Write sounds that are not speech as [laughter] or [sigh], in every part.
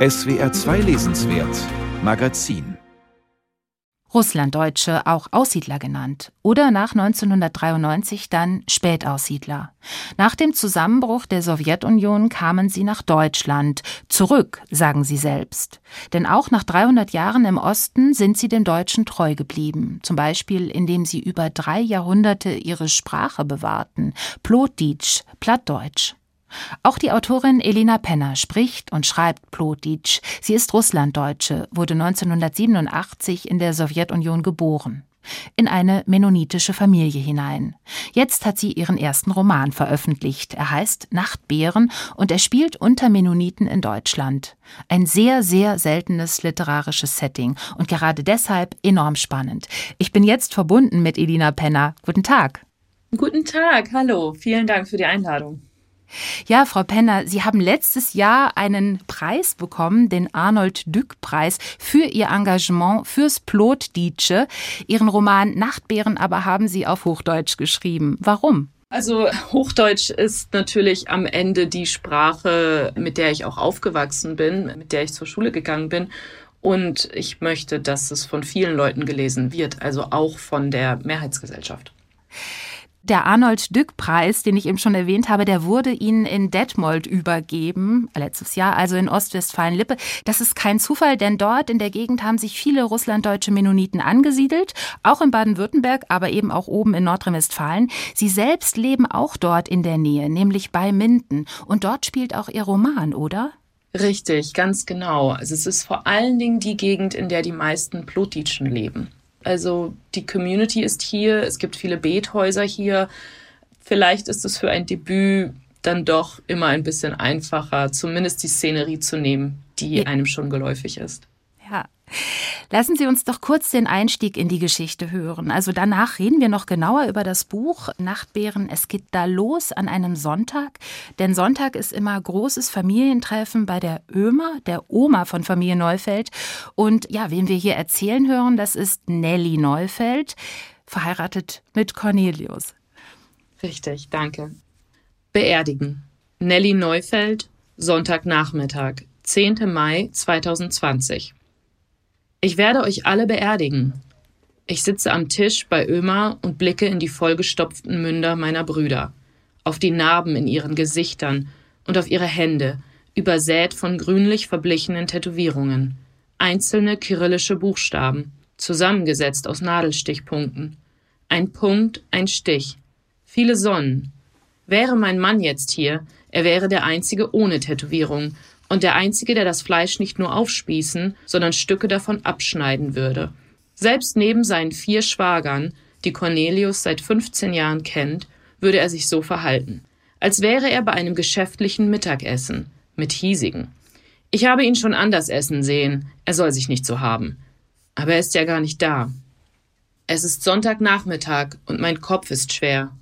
SWR 2 Lesenswert Magazin Russlanddeutsche, auch Aussiedler genannt, oder nach 1993 dann Spätaussiedler. Nach dem Zusammenbruch der Sowjetunion kamen sie nach Deutschland, zurück, sagen sie selbst. Denn auch nach 300 Jahren im Osten sind sie den Deutschen treu geblieben, zum Beispiel indem sie über drei Jahrhunderte ihre Sprache bewahrten, Plotdeutsch, Plattdeutsch. Auch die Autorin Elena Penner spricht und schreibt Plotitsch. Sie ist Russlanddeutsche, wurde 1987 in der Sowjetunion geboren. In eine mennonitische Familie hinein. Jetzt hat sie ihren ersten Roman veröffentlicht. Er heißt Nachtbären und er spielt unter Mennoniten in Deutschland. Ein sehr, sehr seltenes literarisches Setting und gerade deshalb enorm spannend. Ich bin jetzt verbunden mit Elina Penner. Guten Tag. Guten Tag, hallo. Vielen Dank für die Einladung. Ja, Frau Penner, Sie haben letztes Jahr einen Preis bekommen, den Arnold Dück-Preis, für Ihr Engagement fürs Plotdietsche. Ihren Roman Nachtbären aber haben Sie auf Hochdeutsch geschrieben. Warum? Also Hochdeutsch ist natürlich am Ende die Sprache, mit der ich auch aufgewachsen bin, mit der ich zur Schule gegangen bin. Und ich möchte, dass es von vielen Leuten gelesen wird, also auch von der Mehrheitsgesellschaft. Der Arnold Dück-Preis, den ich eben schon erwähnt habe, der wurde Ihnen in Detmold übergeben, letztes Jahr, also in Ostwestfalen-Lippe. Das ist kein Zufall, denn dort in der Gegend haben sich viele russlanddeutsche Mennoniten angesiedelt, auch in Baden-Württemberg, aber eben auch oben in Nordrhein-Westfalen. Sie selbst leben auch dort in der Nähe, nämlich bei Minden. Und dort spielt auch Ihr Roman, oder? Richtig, ganz genau. Also es ist vor allen Dingen die Gegend, in der die meisten Plotitschen leben. Also die Community ist hier, es gibt viele Bethäuser hier. Vielleicht ist es für ein Debüt dann doch immer ein bisschen einfacher, zumindest die Szenerie zu nehmen, die einem schon geläufig ist. Ja. Lassen Sie uns doch kurz den Einstieg in die Geschichte hören. Also danach reden wir noch genauer über das Buch Nachtbären. Es geht da los an einem Sonntag, denn Sonntag ist immer großes Familientreffen bei der Ömer, der Oma von Familie Neufeld. Und ja, wen wir hier erzählen hören, das ist Nelly Neufeld, verheiratet mit Cornelius. Richtig, danke. Beerdigen. Nelly Neufeld, Sonntagnachmittag, 10. Mai 2020. Ich werde euch alle beerdigen. Ich sitze am Tisch bei Ömer und blicke in die vollgestopften Münder meiner Brüder, auf die Narben in ihren Gesichtern und auf ihre Hände, übersät von grünlich verblichenen Tätowierungen, einzelne kyrillische Buchstaben, zusammengesetzt aus Nadelstichpunkten. Ein Punkt, ein Stich. Viele Sonnen. Wäre mein Mann jetzt hier, er wäre der einzige ohne Tätowierung und der Einzige, der das Fleisch nicht nur aufspießen, sondern Stücke davon abschneiden würde. Selbst neben seinen vier Schwagern, die Cornelius seit 15 Jahren kennt, würde er sich so verhalten, als wäre er bei einem geschäftlichen Mittagessen mit hiesigen. Ich habe ihn schon anders essen sehen, er soll sich nicht so haben. Aber er ist ja gar nicht da. Es ist Sonntagnachmittag und mein Kopf ist schwer.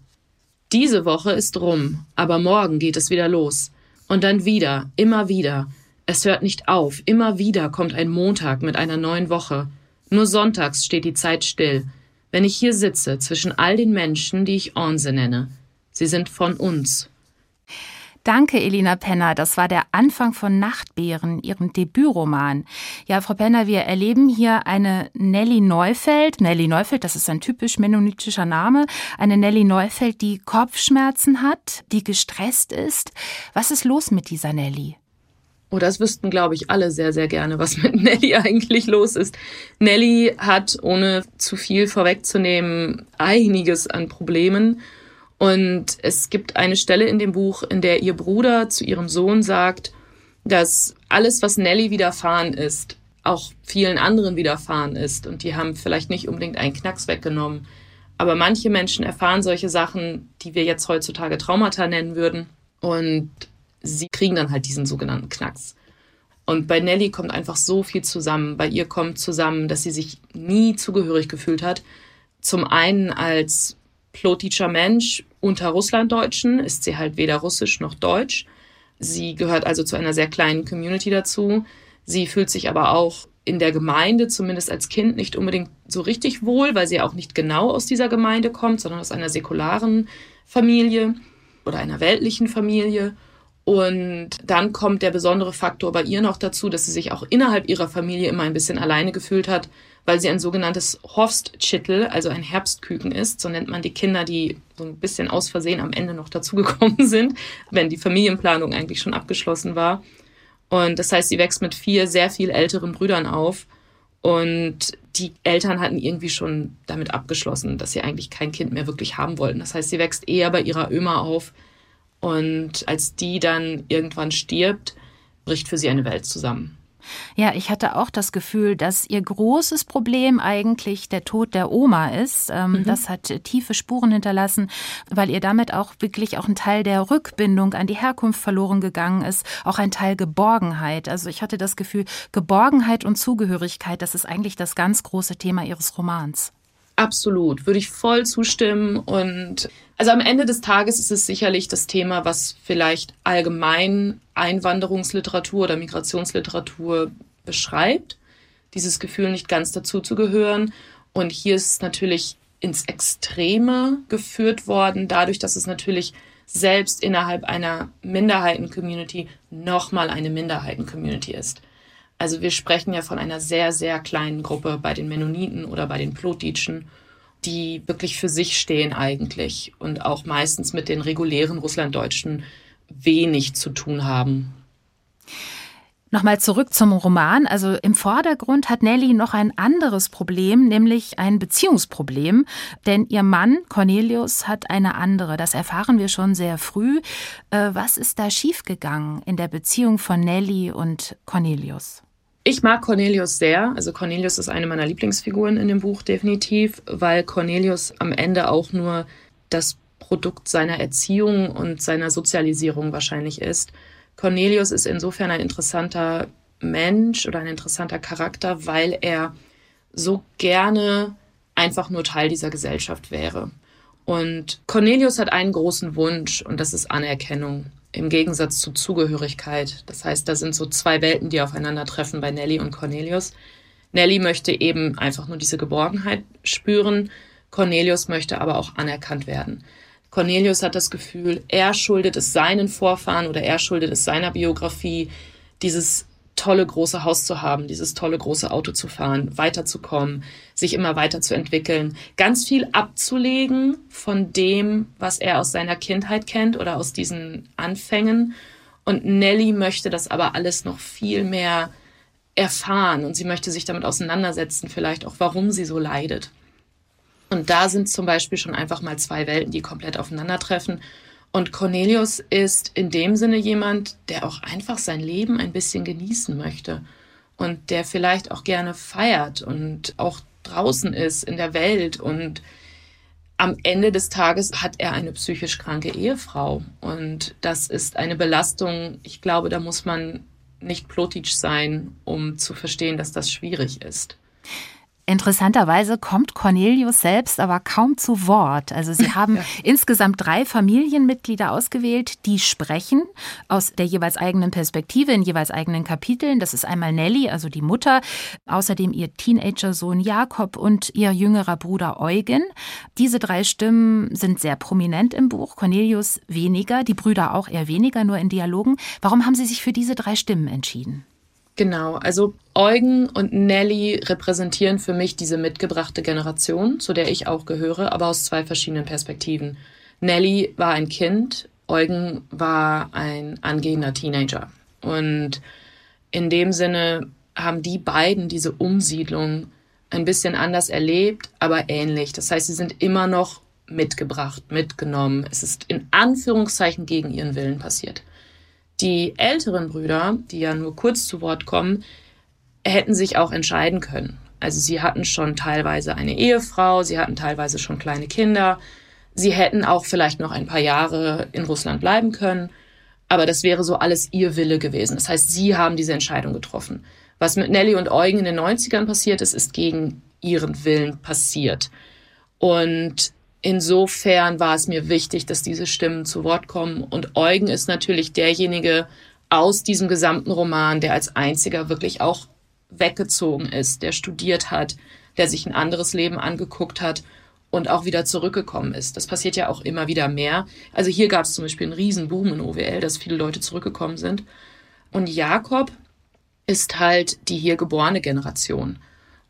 Diese Woche ist rum, aber morgen geht es wieder los. Und dann wieder, immer wieder. Es hört nicht auf. Immer wieder kommt ein Montag mit einer neuen Woche. Nur sonntags steht die Zeit still. Wenn ich hier sitze, zwischen all den Menschen, die ich Onze nenne. Sie sind von uns. Danke, Elina Penner. Das war der Anfang von Nachtbären, Ihrem Debütroman. Ja, Frau Penner, wir erleben hier eine Nelly Neufeld. Nelly Neufeld, das ist ein typisch mennonitischer Name. Eine Nelly Neufeld, die Kopfschmerzen hat, die gestresst ist. Was ist los mit dieser Nelly? Oh, das wüssten, glaube ich, alle sehr, sehr gerne, was mit [laughs] Nelly eigentlich los ist. Nelly hat, ohne zu viel vorwegzunehmen, einiges an Problemen und es gibt eine Stelle in dem Buch, in der ihr Bruder zu ihrem Sohn sagt, dass alles, was Nelly widerfahren ist, auch vielen anderen widerfahren ist. Und die haben vielleicht nicht unbedingt einen Knacks weggenommen. Aber manche Menschen erfahren solche Sachen, die wir jetzt heutzutage Traumata nennen würden. Und sie kriegen dann halt diesen sogenannten Knacks. Und bei Nelly kommt einfach so viel zusammen. Bei ihr kommt zusammen, dass sie sich nie zugehörig gefühlt hat. Zum einen als plotischer Mensch unter Russlanddeutschen ist sie halt weder russisch noch deutsch. Sie gehört also zu einer sehr kleinen Community dazu. Sie fühlt sich aber auch in der Gemeinde, zumindest als Kind, nicht unbedingt so richtig wohl, weil sie auch nicht genau aus dieser Gemeinde kommt, sondern aus einer säkularen Familie oder einer weltlichen Familie. Und dann kommt der besondere Faktor bei ihr noch dazu, dass sie sich auch innerhalb ihrer Familie immer ein bisschen alleine gefühlt hat, weil sie ein sogenanntes Horstschittel, also ein Herbstküken ist. So nennt man die Kinder, die so ein bisschen aus Versehen am Ende noch dazugekommen [laughs] sind, wenn die Familienplanung eigentlich schon abgeschlossen war. Und das heißt, sie wächst mit vier sehr viel älteren Brüdern auf. Und die Eltern hatten irgendwie schon damit abgeschlossen, dass sie eigentlich kein Kind mehr wirklich haben wollten. Das heißt, sie wächst eher bei ihrer Öma auf, und als die dann irgendwann stirbt, bricht für sie eine Welt zusammen. Ja, ich hatte auch das Gefühl, dass ihr großes Problem eigentlich der Tod der Oma ist. Ähm, mhm. Das hat tiefe Spuren hinterlassen, weil ihr damit auch wirklich auch ein Teil der Rückbindung an die Herkunft verloren gegangen ist, auch ein Teil Geborgenheit. Also ich hatte das Gefühl, Geborgenheit und Zugehörigkeit, das ist eigentlich das ganz große Thema ihres Romans. Absolut, würde ich voll zustimmen. Und also am Ende des Tages ist es sicherlich das Thema, was vielleicht allgemein Einwanderungsliteratur oder Migrationsliteratur beschreibt. Dieses Gefühl, nicht ganz dazu zu gehören. Und hier ist es natürlich ins Extreme geführt worden, dadurch, dass es natürlich selbst innerhalb einer Minderheiten-Community nochmal eine Minderheiten-Community ist. Also wir sprechen ja von einer sehr, sehr kleinen Gruppe bei den Mennoniten oder bei den Plotitschen, die wirklich für sich stehen eigentlich und auch meistens mit den regulären Russlanddeutschen wenig zu tun haben. Nochmal zurück zum Roman. Also im Vordergrund hat Nelly noch ein anderes Problem, nämlich ein Beziehungsproblem. Denn ihr Mann Cornelius hat eine andere. Das erfahren wir schon sehr früh. Äh, was ist da schiefgegangen in der Beziehung von Nelly und Cornelius? Ich mag Cornelius sehr. Also Cornelius ist eine meiner Lieblingsfiguren in dem Buch definitiv, weil Cornelius am Ende auch nur das Produkt seiner Erziehung und seiner Sozialisierung wahrscheinlich ist. Cornelius ist insofern ein interessanter Mensch oder ein interessanter Charakter, weil er so gerne einfach nur Teil dieser Gesellschaft wäre. Und Cornelius hat einen großen Wunsch und das ist Anerkennung im Gegensatz zu Zugehörigkeit. Das heißt, da sind so zwei Welten, die aufeinandertreffen bei Nelly und Cornelius. Nelly möchte eben einfach nur diese Geborgenheit spüren. Cornelius möchte aber auch anerkannt werden. Cornelius hat das Gefühl, er schuldet es seinen Vorfahren oder er schuldet es seiner Biografie, dieses tolle große Haus zu haben, dieses tolle große Auto zu fahren, weiterzukommen, sich immer weiterzuentwickeln, ganz viel abzulegen von dem, was er aus seiner Kindheit kennt oder aus diesen Anfängen. Und Nelly möchte das aber alles noch viel mehr erfahren und sie möchte sich damit auseinandersetzen, vielleicht auch, warum sie so leidet. Und da sind zum Beispiel schon einfach mal zwei Welten, die komplett aufeinandertreffen. Und Cornelius ist in dem Sinne jemand, der auch einfach sein Leben ein bisschen genießen möchte und der vielleicht auch gerne feiert und auch draußen ist in der Welt und am Ende des Tages hat er eine psychisch kranke Ehefrau und das ist eine Belastung. Ich glaube, da muss man nicht plotisch sein, um zu verstehen, dass das schwierig ist. Interessanterweise kommt Cornelius selbst aber kaum zu Wort. Also Sie [laughs] haben ja. insgesamt drei Familienmitglieder ausgewählt, die sprechen aus der jeweils eigenen Perspektive in jeweils eigenen Kapiteln. Das ist einmal Nelly, also die Mutter, außerdem ihr Teenager-Sohn Jakob und ihr jüngerer Bruder Eugen. Diese drei Stimmen sind sehr prominent im Buch. Cornelius weniger, die Brüder auch eher weniger, nur in Dialogen. Warum haben Sie sich für diese drei Stimmen entschieden? Genau, also Eugen und Nelly repräsentieren für mich diese mitgebrachte Generation, zu der ich auch gehöre, aber aus zwei verschiedenen Perspektiven. Nelly war ein Kind, Eugen war ein angehender Teenager. Und in dem Sinne haben die beiden diese Umsiedlung ein bisschen anders erlebt, aber ähnlich. Das heißt, sie sind immer noch mitgebracht, mitgenommen. Es ist in Anführungszeichen gegen ihren Willen passiert. Die älteren Brüder, die ja nur kurz zu Wort kommen, hätten sich auch entscheiden können. Also sie hatten schon teilweise eine Ehefrau, sie hatten teilweise schon kleine Kinder, sie hätten auch vielleicht noch ein paar Jahre in Russland bleiben können, aber das wäre so alles ihr Wille gewesen. Das heißt, sie haben diese Entscheidung getroffen. Was mit Nelly und Eugen in den 90ern passiert ist, ist gegen ihren Willen passiert. Und insofern war es mir wichtig, dass diese Stimmen zu Wort kommen. Und Eugen ist natürlich derjenige aus diesem gesamten Roman, der als einziger wirklich auch weggezogen ist, der studiert hat, der sich ein anderes Leben angeguckt hat und auch wieder zurückgekommen ist. Das passiert ja auch immer wieder mehr. Also hier gab es zum Beispiel einen Riesenboom in OWL, dass viele Leute zurückgekommen sind. Und Jakob ist halt die hier geborene Generation.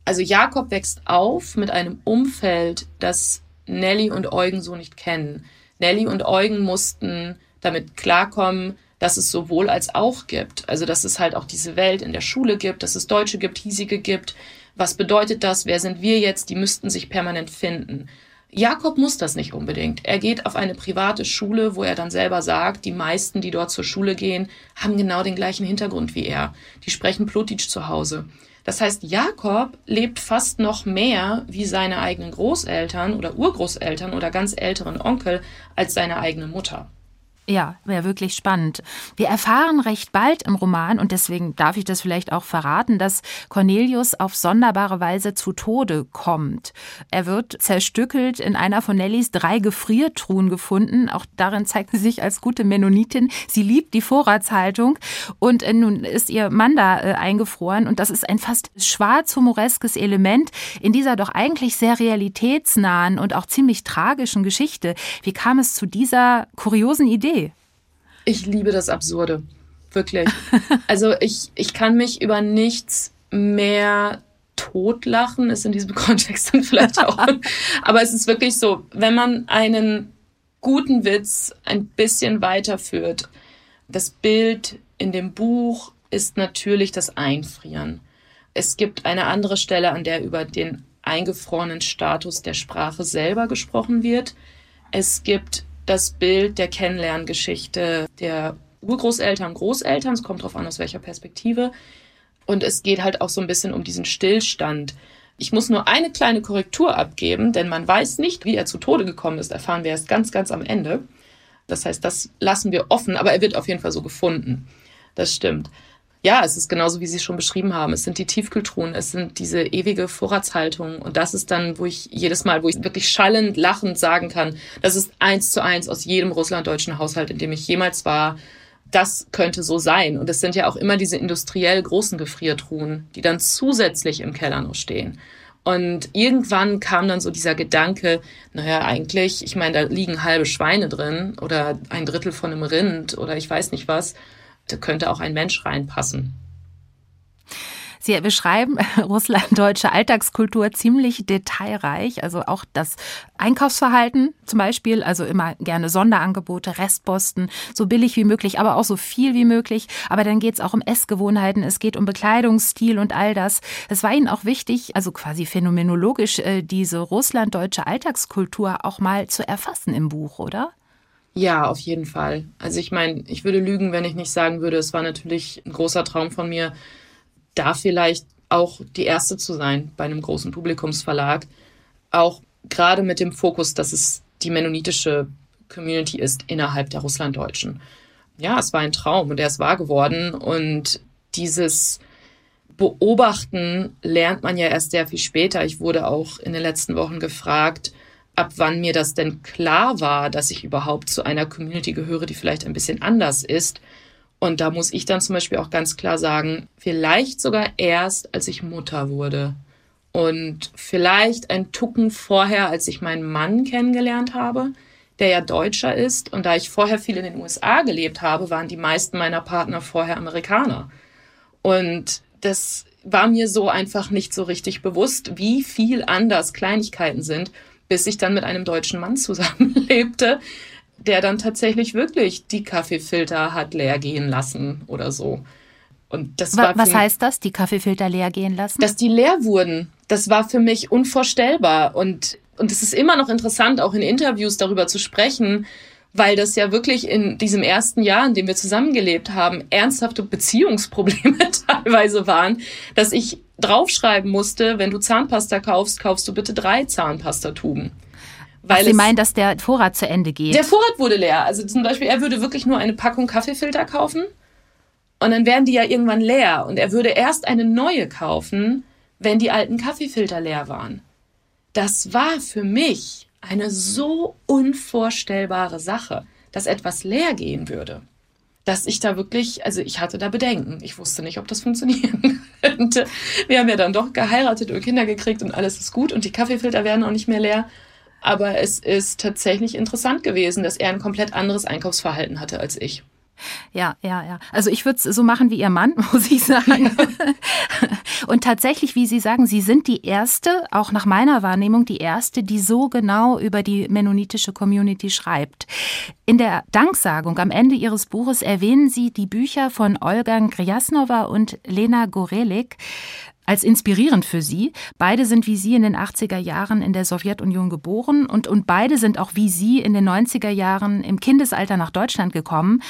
Also Jakob wächst auf mit einem Umfeld, das Nelly und Eugen so nicht kennen. Nelly und Eugen mussten damit klarkommen, dass es sowohl als auch gibt. Also dass es halt auch diese Welt in der Schule gibt, dass es Deutsche gibt, Hiesige gibt, was bedeutet das? Wer sind wir jetzt? Die müssten sich permanent finden. Jakob muss das nicht unbedingt. Er geht auf eine private Schule, wo er dann selber sagt, die meisten, die dort zur Schule gehen, haben genau den gleichen Hintergrund wie er. Die sprechen Plotitsch zu Hause. Das heißt, Jakob lebt fast noch mehr wie seine eigenen Großeltern oder Urgroßeltern oder ganz älteren Onkel als seine eigene Mutter. Ja, wäre wirklich spannend. Wir erfahren recht bald im Roman, und deswegen darf ich das vielleicht auch verraten, dass Cornelius auf sonderbare Weise zu Tode kommt. Er wird zerstückelt in einer von Nellys drei Gefriertruhen gefunden. Auch darin zeigt sie sich als gute Mennonitin. Sie liebt die Vorratshaltung. Und äh, nun ist ihr Mann da äh, eingefroren. Und das ist ein fast schwarz-humoreskes Element in dieser doch eigentlich sehr realitätsnahen und auch ziemlich tragischen Geschichte. Wie kam es zu dieser kuriosen Idee? Ich liebe das Absurde. Wirklich. Also ich, ich kann mich über nichts mehr totlachen, ist in diesem [laughs] Kontext dann vielleicht auch. Aber es ist wirklich so, wenn man einen guten Witz ein bisschen weiterführt, das Bild in dem Buch ist natürlich das Einfrieren. Es gibt eine andere Stelle, an der über den eingefrorenen Status der Sprache selber gesprochen wird. Es gibt das Bild der Kennenlerngeschichte der Urgroßeltern, Großeltern. Es kommt darauf an, aus welcher Perspektive. Und es geht halt auch so ein bisschen um diesen Stillstand. Ich muss nur eine kleine Korrektur abgeben, denn man weiß nicht, wie er zu Tode gekommen ist. Erfahren wir erst ganz, ganz am Ende. Das heißt, das lassen wir offen, aber er wird auf jeden Fall so gefunden. Das stimmt ja, es ist genauso, wie Sie es schon beschrieben haben. Es sind die Tiefkühltruhen, es sind diese ewige Vorratshaltung. Und das ist dann, wo ich jedes Mal, wo ich wirklich schallend, lachend sagen kann, das ist eins zu eins aus jedem russlanddeutschen Haushalt, in dem ich jemals war. Das könnte so sein. Und es sind ja auch immer diese industriell großen Gefriertruhen, die dann zusätzlich im Keller noch stehen. Und irgendwann kam dann so dieser Gedanke, naja, eigentlich, ich meine, da liegen halbe Schweine drin oder ein Drittel von einem Rind oder ich weiß nicht was da könnte auch ein Mensch reinpassen. Sie beschreiben russlanddeutsche Alltagskultur ziemlich detailreich, also auch das Einkaufsverhalten zum Beispiel, also immer gerne Sonderangebote, Restposten, so billig wie möglich, aber auch so viel wie möglich. Aber dann geht es auch um Essgewohnheiten, es geht um Bekleidungsstil und all das. Es war Ihnen auch wichtig, also quasi phänomenologisch, äh, diese russlanddeutsche Alltagskultur auch mal zu erfassen im Buch, oder? Ja, auf jeden Fall. Also ich meine, ich würde lügen, wenn ich nicht sagen würde, es war natürlich ein großer Traum von mir, da vielleicht auch die erste zu sein bei einem großen Publikumsverlag. Auch gerade mit dem Fokus, dass es die mennonitische Community ist innerhalb der Russlanddeutschen. Ja, es war ein Traum und er ist wahr geworden. Und dieses Beobachten lernt man ja erst sehr viel später. Ich wurde auch in den letzten Wochen gefragt, ab wann mir das denn klar war, dass ich überhaupt zu einer Community gehöre, die vielleicht ein bisschen anders ist. Und da muss ich dann zum Beispiel auch ganz klar sagen, vielleicht sogar erst, als ich Mutter wurde. Und vielleicht ein Tucken vorher, als ich meinen Mann kennengelernt habe, der ja Deutscher ist. Und da ich vorher viel in den USA gelebt habe, waren die meisten meiner Partner vorher Amerikaner. Und das war mir so einfach nicht so richtig bewusst, wie viel anders Kleinigkeiten sind bis ich dann mit einem deutschen Mann zusammenlebte, der dann tatsächlich wirklich die Kaffeefilter hat leer gehen lassen oder so. Und das war Was heißt das, die Kaffeefilter leer gehen lassen? Dass die leer wurden. Das war für mich unvorstellbar. Und, und es ist immer noch interessant, auch in Interviews darüber zu sprechen, weil das ja wirklich in diesem ersten Jahr, in dem wir zusammengelebt haben, ernsthafte Beziehungsprobleme [laughs] teilweise waren, dass ich draufschreiben musste, wenn du Zahnpasta kaufst, kaufst du bitte drei Zahnpastatuben. Weil Ach, Sie meinen, dass der Vorrat zu Ende geht? Der Vorrat wurde leer. Also zum Beispiel, er würde wirklich nur eine Packung Kaffeefilter kaufen und dann wären die ja irgendwann leer. Und er würde erst eine neue kaufen, wenn die alten Kaffeefilter leer waren. Das war für mich eine so unvorstellbare Sache, dass etwas leer gehen würde, dass ich da wirklich, also ich hatte da Bedenken. Ich wusste nicht, ob das funktionieren [laughs] könnte. Wir haben ja dann doch geheiratet und Kinder gekriegt und alles ist gut und die Kaffeefilter werden auch nicht mehr leer. Aber es ist tatsächlich interessant gewesen, dass er ein komplett anderes Einkaufsverhalten hatte als ich. Ja, ja, ja. Also ich würde es so machen wie Ihr Mann, [laughs] muss ich sagen. Und tatsächlich, wie Sie sagen, Sie sind die erste, auch nach meiner Wahrnehmung, die erste, die so genau über die mennonitische Community schreibt. In der Danksagung am Ende Ihres Buches erwähnen Sie die Bücher von Olga Grjasnova und Lena Gorelik als inspirierend für Sie. Beide sind wie Sie in den 80er Jahren in der Sowjetunion geboren und, und beide sind auch wie Sie in den 90er Jahren im Kindesalter nach Deutschland gekommen.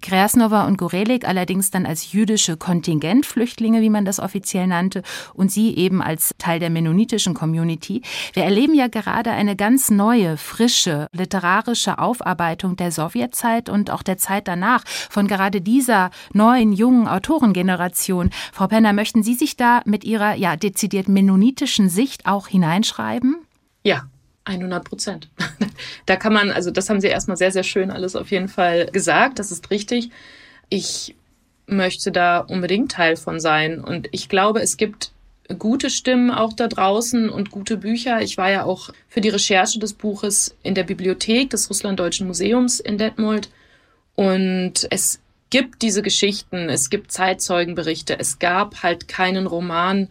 Krasnova und Gorelik allerdings dann als jüdische Kontingentflüchtlinge, wie man das offiziell nannte, und sie eben als Teil der mennonitischen Community. Wir erleben ja gerade eine ganz neue, frische literarische Aufarbeitung der Sowjetzeit und auch der Zeit danach von gerade dieser neuen, jungen Autorengeneration. Frau Penner, möchten Sie sich da mit Ihrer ja dezidiert mennonitischen Sicht auch hineinschreiben? Ja, 100 Prozent. [laughs] da kann man, also das haben Sie erstmal sehr, sehr schön alles auf jeden Fall gesagt. Das ist richtig. Ich möchte da unbedingt Teil von sein. Und ich glaube, es gibt gute Stimmen auch da draußen und gute Bücher. Ich war ja auch für die Recherche des Buches in der Bibliothek des Russlanddeutschen Museums in Detmold. Und es gibt diese Geschichten, es gibt Zeitzeugenberichte. Es gab halt keinen Roman,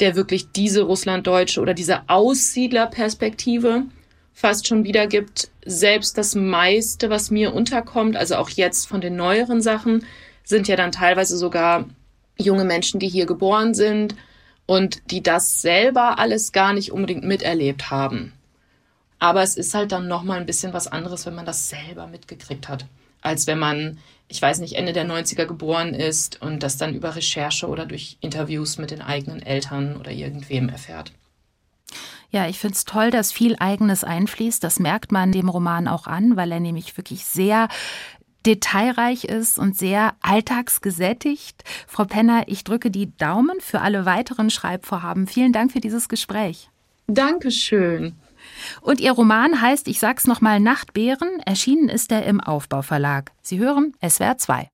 der wirklich diese Russlanddeutsche oder diese Aussiedlerperspektive fast schon wiedergibt. Selbst das meiste, was mir unterkommt, also auch jetzt von den neueren Sachen, sind ja dann teilweise sogar junge Menschen, die hier geboren sind und die das selber alles gar nicht unbedingt miterlebt haben. Aber es ist halt dann nochmal ein bisschen was anderes, wenn man das selber mitgekriegt hat, als wenn man ich weiß nicht, Ende der 90er geboren ist und das dann über Recherche oder durch Interviews mit den eigenen Eltern oder irgendwem erfährt. Ja, ich finde es toll, dass viel eigenes einfließt. Das merkt man dem Roman auch an, weil er nämlich wirklich sehr detailreich ist und sehr alltagsgesättigt. Frau Penner, ich drücke die Daumen für alle weiteren Schreibvorhaben. Vielen Dank für dieses Gespräch. Dankeschön. Und Ihr Roman heißt, ich sag's nochmal, Nachtbären. Erschienen ist er im Aufbauverlag. Sie hören SWR 2.